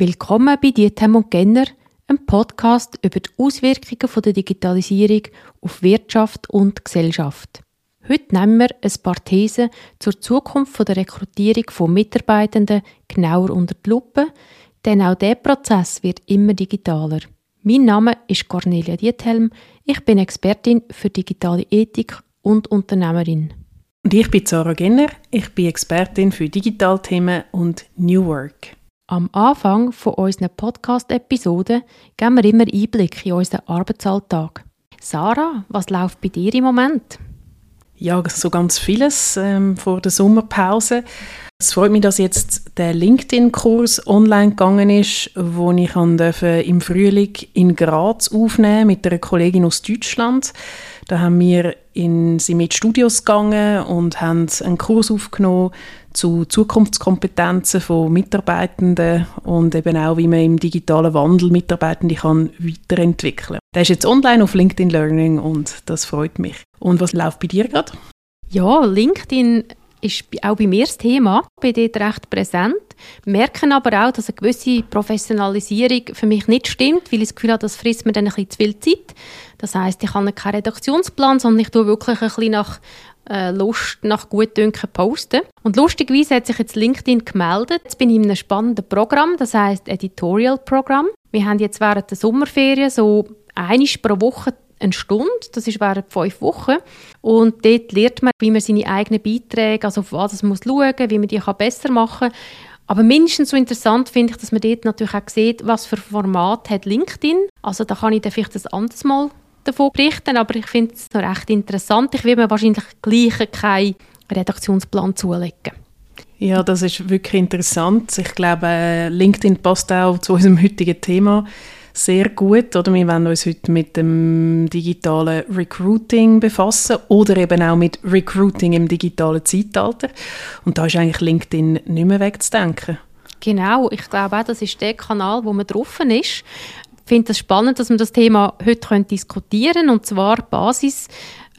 Willkommen bei Dietem und Genner, einem Podcast über die Auswirkungen der Digitalisierung auf Wirtschaft und Gesellschaft. Heute nehmen wir ein paar Thesen zur Zukunft der Rekrutierung von Mitarbeitenden genauer unter die Lupe, denn auch dieser Prozess wird immer digitaler. Mein Name ist Cornelia Diethelm, ich bin Expertin für digitale Ethik und Unternehmerin. Und ich bin Sarah Genner, ich bin Expertin für Digitalthemen und New Work. Am Anfang von unseren Podcast-Episoden geben wir immer Einblick in unseren Arbeitsalltag. Sarah, was läuft bei dir im Moment? Ja, so ganz vieles ähm, vor der Sommerpause. Es freut mich, dass jetzt der LinkedIn-Kurs online gegangen ist, wo ich im Frühling in Graz aufnehmen mit einer Kollegin aus Deutschland. Da haben wir in, sind Studios gegangen und haben einen Kurs aufgenommen zu Zukunftskompetenzen von Mitarbeitenden und eben auch, wie man im digitalen Wandel Mitarbeitende kann weiterentwickeln kann. Der ist jetzt online auf LinkedIn Learning und das freut mich. Und was läuft bei dir gerade? Ja, LinkedIn ist auch bei mir das Thema. Ich bin dort recht präsent, merken aber auch, dass eine gewisse Professionalisierung für mich nicht stimmt, weil ich das Gefühl habe, das frisst mir dann ein bisschen zu viel Zeit. Das heißt, ich habe keinen Redaktionsplan, sondern ich tue wirklich ein bisschen nach äh, Lust, nach Gutdünken posten. Und lustigerweise hat sich jetzt LinkedIn gemeldet. Jetzt bin ich in einem spannenden Programm, das heißt Editorial Programm. Wir haben jetzt während der Sommerferien so einmal pro Woche eine Stunde, das ist während fünf Wochen. Und dort lernt man, wie man seine eigenen Beiträge, also auf was man schauen muss, wie man die besser machen kann. Aber mindestens so interessant finde ich, dass man dort natürlich auch sieht, was für Format hat LinkedIn. Also da kann ich dann vielleicht ein anderes Mal davon berichten, aber ich finde es noch recht interessant. Ich will mir wahrscheinlich gleich keinen Redaktionsplan zulegen. Ja, das ist wirklich interessant. Ich glaube, LinkedIn passt auch zu unserem heutigen Thema sehr gut. Oder wir wollen uns heute mit dem digitalen Recruiting befassen oder eben auch mit Recruiting im digitalen Zeitalter. Und da ist eigentlich LinkedIn nicht mehr wegzudenken. Genau, ich glaube auch, das ist der Kanal, wo man drauf ist. Ich finde es spannend, dass wir das Thema heute diskutieren können. Und zwar Basis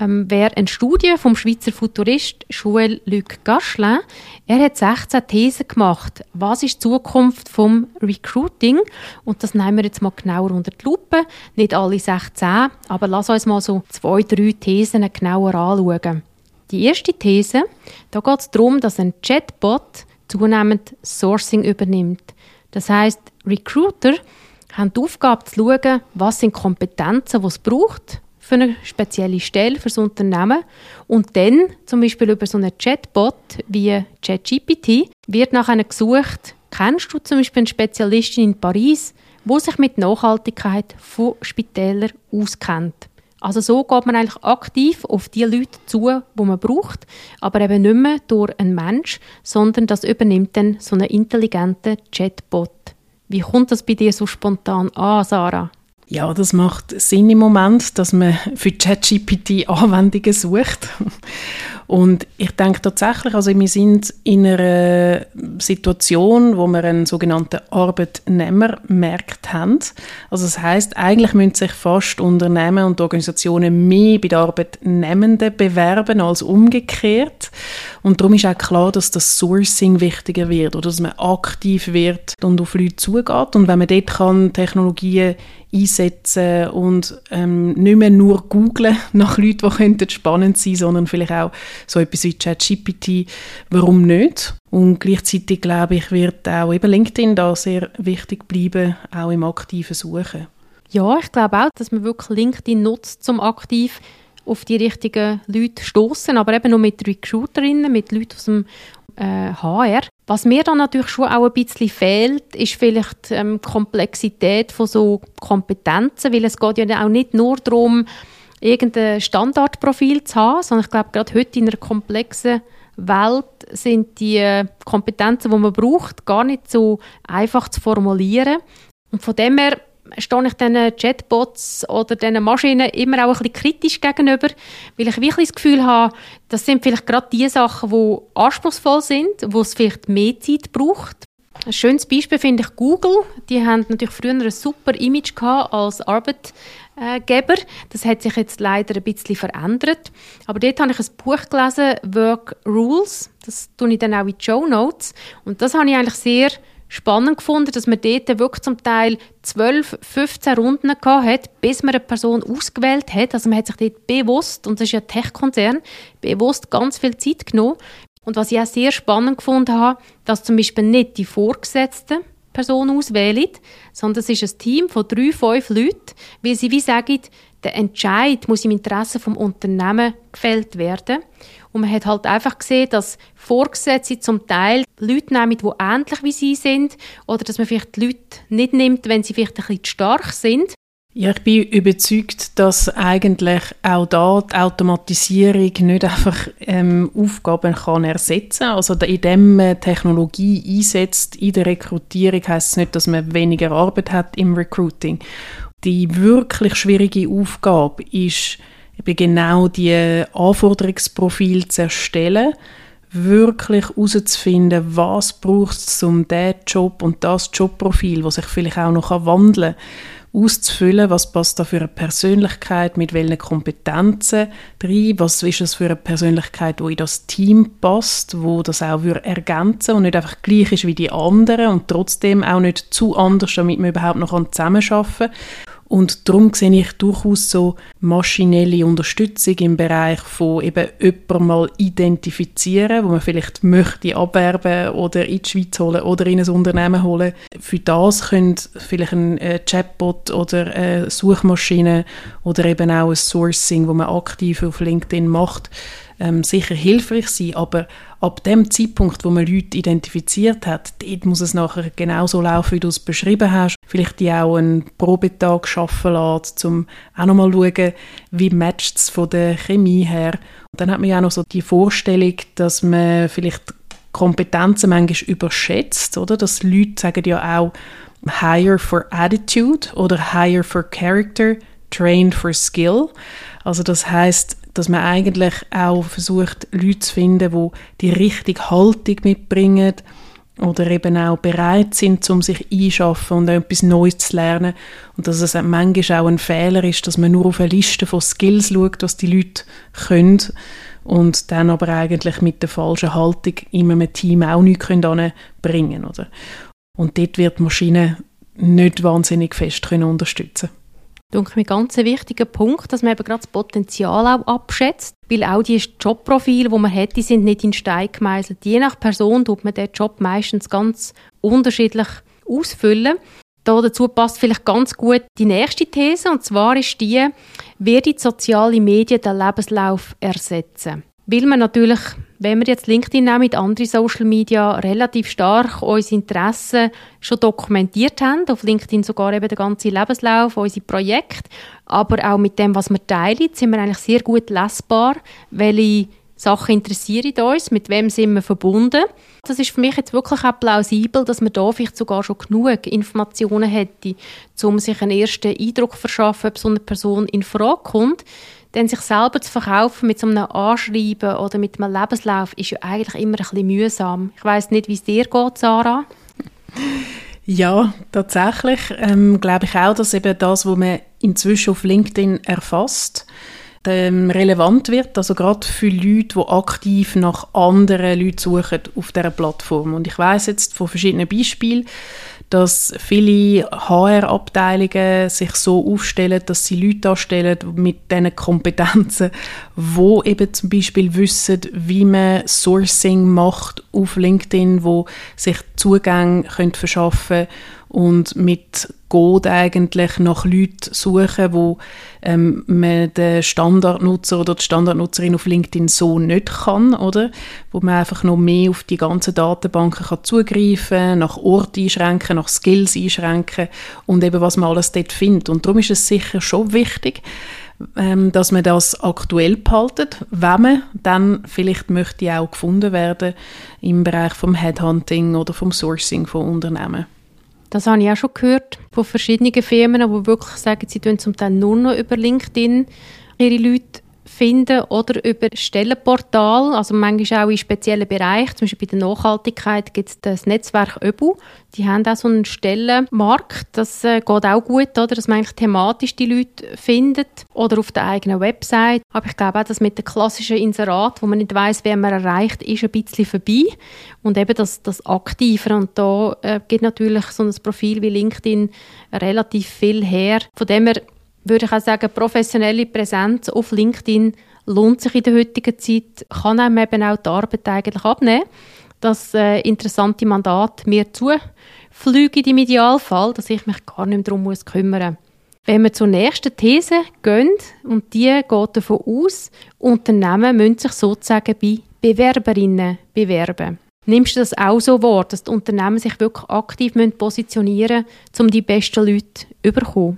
ähm, wäre eine Studie vom Schweizer Futurist Joël Luc Gaschlin. Er hat 16 Thesen gemacht. Was ist die Zukunft vom Recruiting? Und das nehmen wir jetzt mal genauer unter die Lupe. Nicht alle 16, aber lass uns mal so zwei, drei Thesen genauer anschauen. Die erste These, da geht es darum, dass ein Chatbot zunehmend Sourcing übernimmt. Das heißt, Recruiter haben die Aufgabe zu schauen, was sind Kompetenzen, die es braucht für eine spezielle Stelle, für das Unternehmen. Und dann, zum Beispiel über so einen Chatbot wie ChatGPT, wird nach einer gesucht, kennst du zum Beispiel eine Spezialistin in Paris, wo sich mit Nachhaltigkeit von Spitälern auskennt. Also so geht man eigentlich aktiv auf die Leute zu, wo man braucht, aber eben nicht mehr durch einen Mensch, sondern das übernimmt dann so einen intelligenten Chatbot. Wie kommt das bei dir so spontan an, Sarah? Ja, das macht Sinn im Moment, dass man für ChatGPT Anwendungen sucht. Und ich denke tatsächlich, also wir sind in einer Situation, wo wir einen sogenannten Arbeitnehmermarkt haben. Also das heißt, eigentlich müssen sich fast Unternehmen und Organisationen mehr bei den Arbeitnehmenden bewerben als umgekehrt. Und darum ist auch klar, dass das Sourcing wichtiger wird oder dass man aktiv wird und auf Leute zugeht. Und wenn man dort kann Technologien einsetzen und ähm, nicht mehr nur googlen nach Leuten, die spannend sein sondern vielleicht auch so etwas wie ChatGPT. Warum nicht? Und gleichzeitig glaube ich, wird auch eben LinkedIn da sehr wichtig bleiben, auch im aktiven Suchen. Ja, ich glaube auch, dass man wirklich LinkedIn nutzt, um aktiv auf die richtigen Leute stoßen, aber eben nur mit Recruiterinnen, mit Leuten aus dem äh, HR. Was mir dann natürlich schon auch ein bisschen fehlt, ist vielleicht ähm, Komplexität von so Kompetenzen, weil es geht ja auch nicht nur darum, irgendein Standardprofil zu haben, sondern ich glaube, gerade heute in einer komplexen Welt sind die Kompetenzen, die man braucht, gar nicht so einfach zu formulieren. Und von dem her stehe ich diesen Chatbots oder diesen Maschinen immer auch ein bisschen kritisch gegenüber, weil ich wirklich das Gefühl habe, das sind vielleicht gerade die Sachen, die anspruchsvoll sind, wo es vielleicht mehr Zeit braucht. Ein schönes Beispiel finde ich Google. Die haben natürlich früher ein super Image gehabt als Arbeitgeber. Das hat sich jetzt leider ein bisschen verändert. Aber dort habe ich ein Buch gelesen, Work Rules. Das tue ich dann auch in die Show Notes. Und das habe ich eigentlich sehr spannend gefunden, dass man dort wirklich zum Teil 12, 15 Runden hat, bis man eine Person ausgewählt hat. Also man hat sich dort bewusst, und das ist ja ein Tech-Konzern, bewusst ganz viel Zeit genommen. Und was ich auch sehr spannend gefunden habe, dass zum Beispiel nicht die Vorgesetzten Person auswählen, sondern es ist ein Team von drei, fünf Leuten, weil sie wie sagen, der Entscheid muss im Interesse des Unternehmens gefällt werden. Und man hat halt einfach gesehen, dass Vorgesetzte zum Teil Leute nehmen, die ähnlich wie sie sind, oder dass man vielleicht die Leute nicht nimmt, wenn sie vielleicht ein bisschen stark sind. Ja, ich bin überzeugt, dass eigentlich auch da die Automatisierung nicht einfach ähm, Aufgaben kann ersetzen kann. Also indem man Technologie einsetzt in der Rekrutierung, heißt es nicht, dass man weniger Arbeit hat im Recruiting. Die wirklich schwierige Aufgabe ist eben genau die Anforderungsprofil zu erstellen, wirklich herauszufinden, was braucht es, um diesen Job und das Jobprofil, was sich vielleicht auch noch wandeln kann, auszufüllen, was passt da für eine Persönlichkeit, mit welchen Kompetenzen? Drin, was ist das für eine Persönlichkeit, die in das Team passt, wo das auch ergänzen und nicht einfach gleich ist wie die anderen und trotzdem auch nicht zu anders, damit man überhaupt noch zusammenarbeiten kann. Und darum sehe ich durchaus so maschinelle Unterstützung im Bereich von eben jemanden mal identifizieren, wo man vielleicht möchte abwerben oder in die Schweiz holen oder in ein Unternehmen holen. Für das könnte vielleicht ein äh, Chatbot oder eine Suchmaschine oder eben auch ein Sourcing, wo man aktiv auf LinkedIn macht, ähm, sicher hilfreich sein, aber ab dem Zeitpunkt, wo man Leute identifiziert hat, dort muss es nachher genauso laufen, wie du es beschrieben hast. Vielleicht die auch einen Probetag schaffen lassen, um auch nochmal zu schauen, wie matcht es von der Chemie her. Und dann hat man ja auch noch so die Vorstellung, dass man vielleicht Kompetenzen manchmal überschätzt, oder? Dass Leute sagen ja auch hire for attitude oder hire for character, trained for skill. Also das heißt, dass man eigentlich auch versucht, Leute zu finden, die die richtige Haltung mitbringen oder eben auch bereit sind, um sich einzuschaffen und etwas Neues zu lernen. Und dass es manchmal auch ein Fehler ist, dass man nur auf eine Liste von Skills schaut, was die Leute können und dann aber eigentlich mit der falschen Haltung in einem Team auch nichts bringen können. Und dort wird die Maschine nicht wahnsinnig fest können unterstützen denke mir ganz ein wichtiger Punkt, dass man eben gerade das Potenzial auch abschätzt, weil auch die Jobprofile, die man hat, die sind nicht in Stein gemeißelt. Je nach Person tut man den Job meistens ganz unterschiedlich ausfüllen. Da dazu passt vielleicht ganz gut die nächste These, und zwar ist die, wie die sozialen Medien den Lebenslauf ersetzen. Weil man natürlich wenn wir jetzt LinkedIn nehmen mit anderen Social Media relativ stark unsere Interessen schon dokumentiert haben, auf LinkedIn sogar eben den ganzen Lebenslauf, unsere Projekte, aber auch mit dem, was wir teilen, sind wir eigentlich sehr gut lesbar, welche Sachen interessieren uns, mit wem sind wir verbunden. Das ist für mich jetzt wirklich auch plausibel, dass man da vielleicht sogar schon genug Informationen hätte, um sich einen ersten Eindruck zu verschaffen, ob so eine Person in Frage kommt. Denn sich selber zu verkaufen mit so einem Anschreiben oder mit einem Lebenslauf ist ja eigentlich immer ein bisschen mühsam. Ich weiß nicht, wie es dir geht, Sarah. Ja, tatsächlich ähm, glaube ich auch, dass eben das, was man inzwischen auf LinkedIn erfasst, ähm, relevant wird, also gerade für Leute, die aktiv nach anderen Leuten suchen auf dieser Plattform. Und ich weiß jetzt von verschiedenen Beispielen, dass viele HR-Abteilungen sich so aufstellen, dass sie Leute anstellen mit diesen Kompetenzen, wo eben zum Beispiel wissen, wie man Sourcing macht auf LinkedIn, wo sich Zugang können und mit Code eigentlich nach Leuten suchen, wo ähm, man den Standardnutzer oder die Standardnutzerin auf LinkedIn so nicht kann, oder? Wo man einfach noch mehr auf die ganzen Datenbanken kann zugreifen, nach Ort einschränken, nach Skills einschränken und eben was man alles dort findet. Und darum ist es sicher schon wichtig, ähm, dass man das aktuell behaltet, wenn man dann vielleicht möchte auch gefunden werden im Bereich vom Headhunting oder vom Sourcing von Unternehmen. Das habe ich auch schon gehört von verschiedenen Firmen, die wirklich sagen, sie tun zum Teil nur noch über LinkedIn ihre Leute finden oder über Stellenportal, also manchmal auch in speziellen Bereichen, zum Beispiel bei der Nachhaltigkeit gibt es das Netzwerk ÖBU, die haben auch so einen Stellenmarkt, das äh, geht auch gut, oder, dass man eigentlich thematisch die Leute findet oder auf der eigenen Website. Aber ich glaube auch, dass mit dem klassischen Inserat, wo man nicht weiß, wer man erreicht, ist ein bisschen vorbei. Und eben das, das Aktive. Und da äh, gibt natürlich so ein Profil wie LinkedIn relativ viel her. Von dem her würde ich auch sagen, professionelle Präsenz auf LinkedIn lohnt sich in der heutigen Zeit, kann einem eben auch die Arbeit eigentlich abnehmen. Das äh, interessante Mandat mir zufliegt im Idealfall, dass ich mich gar nicht mehr darum muss Wenn wir zur nächsten These gehen, und die geht davon aus, Unternehmen müssen sich sozusagen bei Bewerberinnen bewerben. Nimmst du das auch so wahr, dass die Unternehmen sich wirklich aktiv positionieren müssen, um die besten Leute zu bekommen?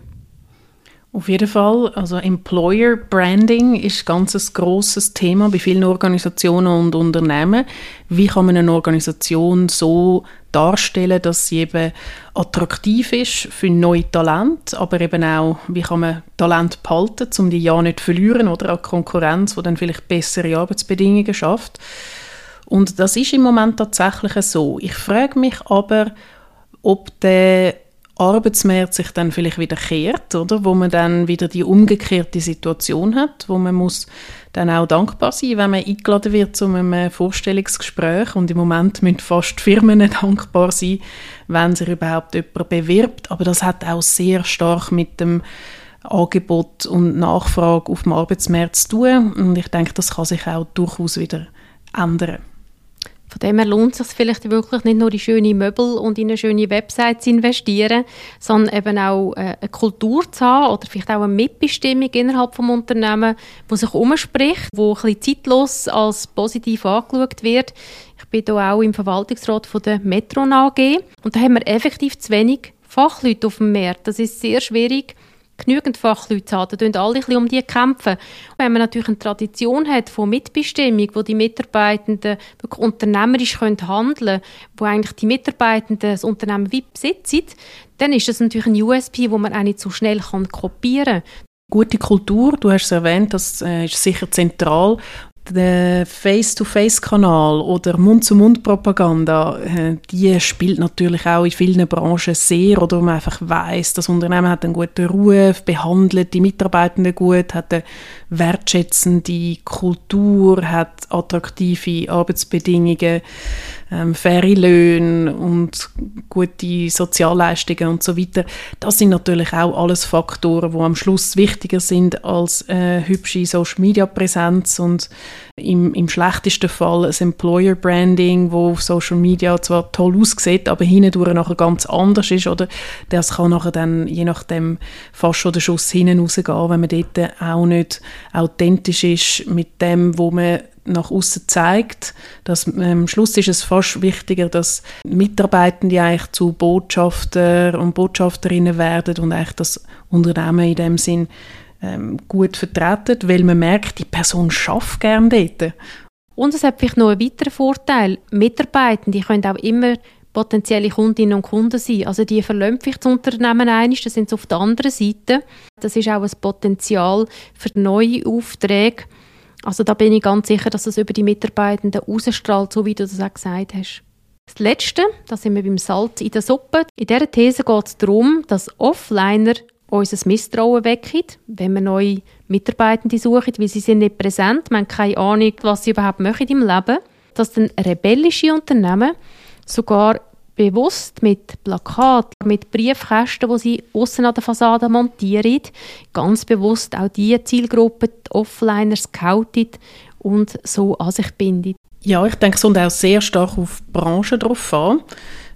Auf jeden Fall, also Employer Branding ist ganz ein grosses Thema bei vielen Organisationen und Unternehmen. Wie kann man eine Organisation so darstellen, dass sie eben attraktiv ist für neue Talente, aber eben auch, wie kann man Talent behalten, um die ja nicht zu verlieren oder auch Konkurrenz, die dann vielleicht bessere Arbeitsbedingungen schafft. Und das ist im Moment tatsächlich so. Ich frage mich aber, ob der Arbeitsmarkt sich dann vielleicht wieder kehrt, oder? Wo man dann wieder die umgekehrte Situation hat, wo man muss dann auch dankbar sein, wenn man eingeladen wird zu einem Vorstellungsgespräch und im Moment müssen fast Firmen dankbar sein, wenn sich überhaupt jemand bewirbt, aber das hat auch sehr stark mit dem Angebot und Nachfrage auf dem Arbeitsmarkt zu tun und ich denke, das kann sich auch durchaus wieder ändern. Von dem her lohnt es sich vielleicht wirklich nicht nur in schöne Möbel und in eine schöne Website zu investieren, sondern eben auch äh, eine Kultur zu haben oder vielleicht auch eine Mitbestimmung innerhalb des Unternehmens, die sich umspricht, wo ein bisschen zeitlos als positiv angeschaut wird. Ich bin hier auch im Verwaltungsrat von der Metron AG und da haben wir effektiv zu wenig Fachleute auf dem Markt. Das ist sehr schwierig, genügend Fachleute haben. Da kämpfen alle ein bisschen um die kämpfen. Wenn man natürlich eine Tradition hat von Mitbestimmung, wo die Mitarbeitenden unternehmerisch können handeln können, wo eigentlich die Mitarbeitenden das Unternehmen wie besitzen, dann ist das natürlich ein USP, wo man auch nicht so schnell kann kopieren kann. Gute Kultur, du hast es erwähnt, das äh, ist sicher zentral der Face-to-Face-Kanal oder Mund-zu-Mund-Propaganda, äh, die spielt natürlich auch in vielen Branchen sehr, oder man einfach weiß, das Unternehmen hat einen guten Ruf, behandelt die Mitarbeitenden gut, hat eine wertschätzende Kultur, hat attraktive Arbeitsbedingungen, ähm, faire Löhne und gute Sozialleistungen und so weiter. Das sind natürlich auch alles Faktoren, die am Schluss wichtiger sind als äh, hübsche Social-Media-Präsenz und im, im schlechtesten Fall ein Employer Branding, wo auf Social Media zwar toll aussieht, aber hindurch nachher ganz anders ist, oder? Das kann nachher dann je nachdem fast schon der Schuss hinten rausgehen, wenn man dort auch nicht authentisch ist mit dem, wo man nach außen zeigt. Dass, ähm, am Schluss ist es fast wichtiger, dass Mitarbeitende eigentlich zu Botschafter und Botschafterinnen werden und eigentlich das Unternehmen in dem Sinn ähm, gut vertreten, weil man merkt, die Person schafft gerne dort. Und es hat vielleicht noch einen weiteren Vorteil. Mitarbeitende können auch immer potenzielle Kundinnen und Kunden sein. Also die verlassen vielleicht das Unternehmen ein, das sind sie auf der anderen Seite. Das ist auch ein Potenzial für neue Aufträge also da bin ich ganz sicher, dass es über die Mitarbeitenden ausstrahlt, so wie du das auch gesagt hast. Das Letzte, da sind wir beim Salz in der Suppe. In dieser These geht es darum, dass Offliner unser Misstrauen wecken, wenn wir neue Mitarbeitende suchen, weil sie sind nicht präsent, man hat keine Ahnung, was sie überhaupt machen im Leben. Dass dann rebellische Unternehmen sogar bewusst mit Plakaten, mit Briefkästen, wo sie außen an der Fassade montieren, ganz bewusst auch diese Zielgruppe, die Offliner, scoutet und so an sich bindet. Ja, ich denke, es kommt auch sehr stark auf die Branche drauf an.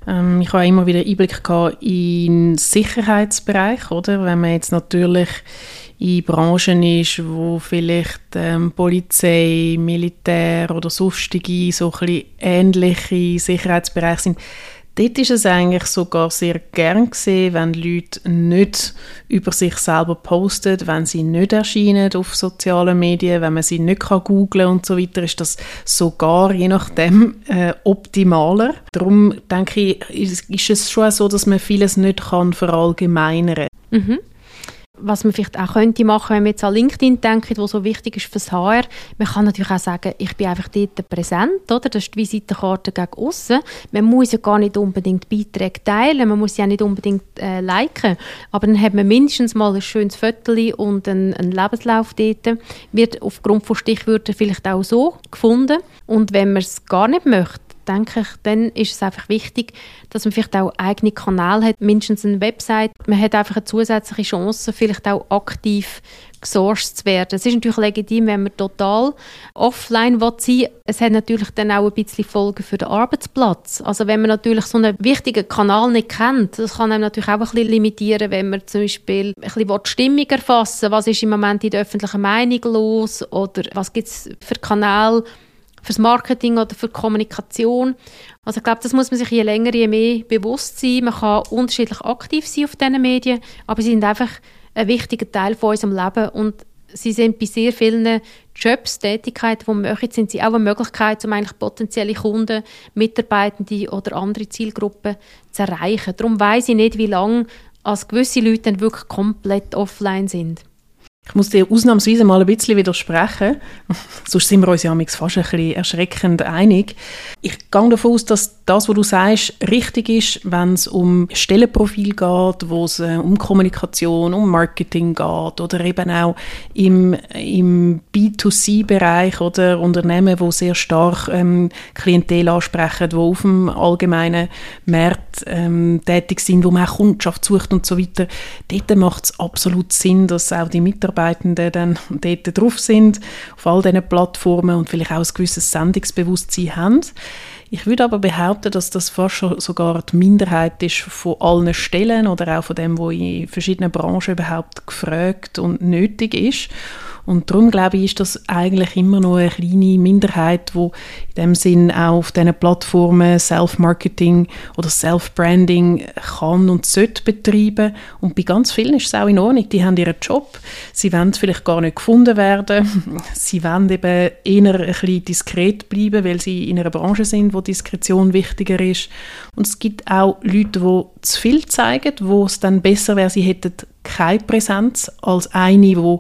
Ähm, ich habe immer wieder Einblick in den Sicherheitsbereich, oder? Wenn man jetzt natürlich in Branchen ist, wo vielleicht ähm, Polizei, Militär oder sonstige so ein ähnliche Sicherheitsbereiche sind, Dort ist es eigentlich sogar sehr gern gesehen, wenn Leute nicht über sich selber posten, wenn sie nicht erscheinen auf sozialen Medien, wenn man sie nicht kann googlen und so weiter, ist das sogar je nachdem äh, optimaler. Darum denke ich, ist, ist, es schon so, dass man vieles nicht kann verallgemeinern. Mhm. Was man vielleicht auch könnte machen, wenn man jetzt an LinkedIn denkt, wo so wichtig ist fürs HR, man kann natürlich auch sagen, ich bin einfach dort präsent, oder? Das ist die Visitenkarte gegen außen. Man muss ja gar nicht unbedingt Beiträge teilen, man muss ja nicht unbedingt äh, liken, aber dann hat man mindestens mal ein schönes Foto und einen, einen Lebenslauf dort. Wird aufgrund von Stichwörtern vielleicht auch so gefunden. Und wenn man es gar nicht möchte, denke ich, dann ist es einfach wichtig, dass man vielleicht auch eigene Kanäle hat, mindestens eine Website. Man hat einfach eine zusätzliche Chance, vielleicht auch aktiv gesourced zu werden. Es ist natürlich legitim, wenn man total offline sein will. Es hat natürlich dann auch ein bisschen Folgen für den Arbeitsplatz. Also wenn man natürlich so einen wichtigen Kanal nicht kennt, das kann einem natürlich auch ein bisschen limitieren, wenn man zum Beispiel ein bisschen die Stimmung erfassen will. Was ist im Moment in der öffentlichen Meinung los? Oder was gibt es für Kanäle, fürs Marketing oder für die Kommunikation. Also ich glaube, das muss man sich je länger, je mehr bewusst sein. Man kann unterschiedlich aktiv sein auf diesen Medien, aber sie sind einfach ein wichtiger Teil von unserem Leben und sie sind bei sehr vielen Jobs, Tätigkeiten, die wir machen, sind sie auch eine Möglichkeit, um eigentlich potenzielle Kunden, Mitarbeitende oder andere Zielgruppen zu erreichen. Darum weiß ich nicht, wie lange als gewisse Leute dann wirklich komplett offline sind. Ich muss dir ausnahmsweise mal ein bisschen widersprechen. Sonst sind wir uns ja fast ein bisschen erschreckend einig. Ich gehe davon aus, dass das, was du sagst, richtig ist, wenn es um Stellenprofil geht, wo es äh, um Kommunikation, um Marketing geht oder eben auch im, im B2C-Bereich oder Unternehmen, wo sehr stark ähm, Klientel ansprechen, wo auf dem allgemeinen Markt ähm, tätig sind, wo man auch Kundschaft sucht und so weiter. Dort macht es absolut Sinn, dass auch die Mitarbeiter Mitarbeitenden dann dort drauf sind, auf all diesen Plattformen und vielleicht auch ein gewisses Sendungsbewusstsein haben. Ich würde aber behaupten, dass das fast schon sogar die Minderheit ist von allen Stellen oder auch von dem, was in verschiedenen Branchen überhaupt gefragt und nötig ist. Und darum glaube ich, ist das eigentlich immer noch eine kleine Minderheit, wo in dem Sinn auch auf diesen Plattformen Self-Marketing oder Self-Branding kann und sollte betreiben. Und bei ganz vielen ist es auch in Ordnung. Die haben ihren Job. Sie wollen vielleicht gar nicht gefunden werden. Sie wollen eben eher ein bisschen diskret bleiben, weil sie in einer Branche sind, wo Diskretion wichtiger ist. Und es gibt auch Leute, die zu viel zeigen, wo es dann besser wäre, sie hätten keine Präsenz als eine, die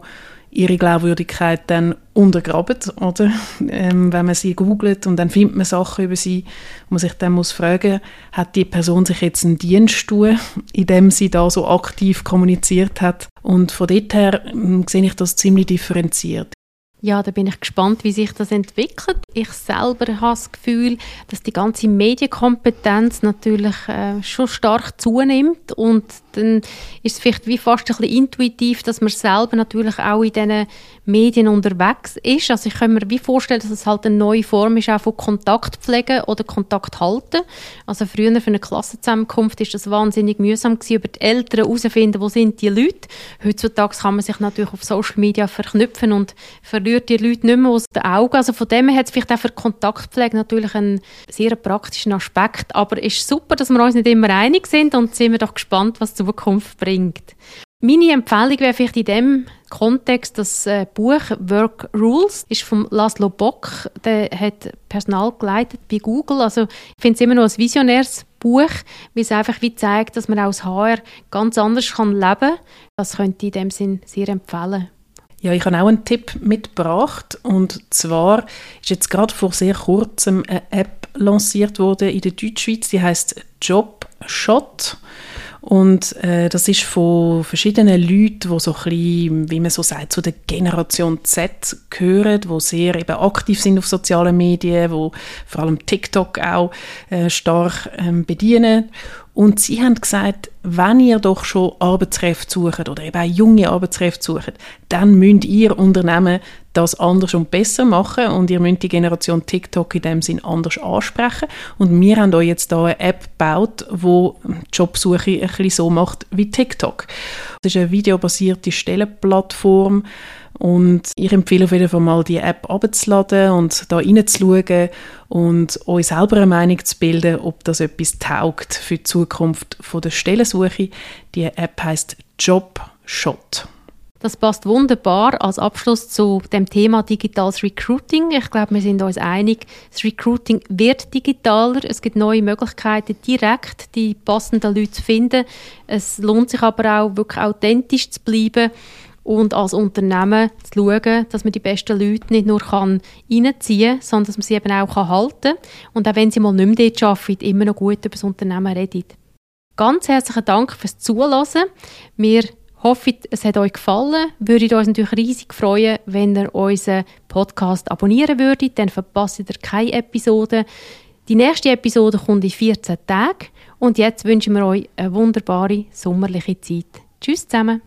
ihre Glaubwürdigkeit dann untergraben, oder? Ähm, wenn man sie googelt und dann findet man Sachen über sie, wo man sich dann muss fragen, hat die Person sich jetzt einen Dienst tun, in dem sie da so aktiv kommuniziert hat? Und von dort her ähm, sehe ich das ziemlich differenziert. Ja, da bin ich gespannt, wie sich das entwickelt. Ich selber habe das Gefühl, dass die ganze Medienkompetenz natürlich äh, schon stark zunimmt und dann ist es vielleicht wie fast ein bisschen intuitiv, dass man selber natürlich auch in diesen Medien unterwegs ist. Also ich kann mir wie vorstellen, dass es halt eine neue Form ist auch von Kontaktpflege oder Kontakt halten. Also früher für eine Klassenzusammenkunft ist das wahnsinnig mühsam gewesen, über die Eltern herauszufinden, wo sind die Leute. Heutzutage kann man sich natürlich auf Social Media verknüpfen und verliert die Leute nicht mehr aus den Augen. Also von dem her hat es vielleicht auch für Kontaktpflege natürlich einen sehr praktischen Aspekt. Aber es ist super, dass wir uns nicht immer einig sind und sind wir doch gespannt, was zu Zukunft bringt. Meine Empfehlung wäre vielleicht in dem Kontext das äh, Buch Work Rules ist von Laszlo Bock. Der hat Personal geleitet bei Google. Also ich finde es immer noch ein visionäres Buch, weil es einfach wie zeigt, dass man als HR ganz anders kann leben kann. Das könnte ich in dem Sinn sehr empfehlen. Ja, ich habe auch einen Tipp mitgebracht und zwar ist jetzt gerade vor sehr kurzem eine App lanciert worden in der Deutschschweiz, die heißt Jobshot. Und äh, das ist von verschiedenen Leuten, die so ein bisschen, wie man so sagt, zu der Generation Z gehören, die sehr eben aktiv sind auf sozialen Medien, die vor allem TikTok auch äh, stark ähm, bedienen. Und sie haben gesagt, wenn ihr doch schon Arbeitskräfte sucht oder eben auch junge Arbeitskräfte sucht, dann müsst ihr Unternehmen das anders und besser machen und ihr müsst die Generation TikTok in dem Sinn anders ansprechen. Und wir haben euch jetzt da eine App gebaut, wo Jobsuche ein bisschen so macht wie TikTok. Das ist eine videobasierte Stellenplattform, und ich empfehle auf jeden Fall mal, die App abzuladen und da reinzuschauen und euch selber eine Meinung zu bilden, ob das etwas taugt für die Zukunft der Stellensuche. Die App heißt Jobshot. Das passt wunderbar als Abschluss zu dem Thema digitales Recruiting. Ich glaube, wir sind uns einig, das Recruiting wird digitaler. Es gibt neue Möglichkeiten, direkt die passenden Leute zu finden. Es lohnt sich aber auch, wirklich authentisch zu bleiben und als Unternehmen zu schauen, dass man die besten Leute nicht nur reinziehen kann, sondern dass man sie eben auch halten kann. Und auch wenn sie mal nicht mehr dort arbeiten, immer noch gut über das Unternehmen reden. Ganz herzlichen Dank fürs Zuhören. Wir hoffe, es hat euch gefallen. Würde uns natürlich riesig freuen, wenn ihr unseren Podcast abonnieren würdet. Dann verpasst ihr keine Episode. Die nächste Episode kommt in 14 Tagen. Und jetzt wünschen wir euch eine wunderbare sommerliche Zeit. Tschüss zusammen.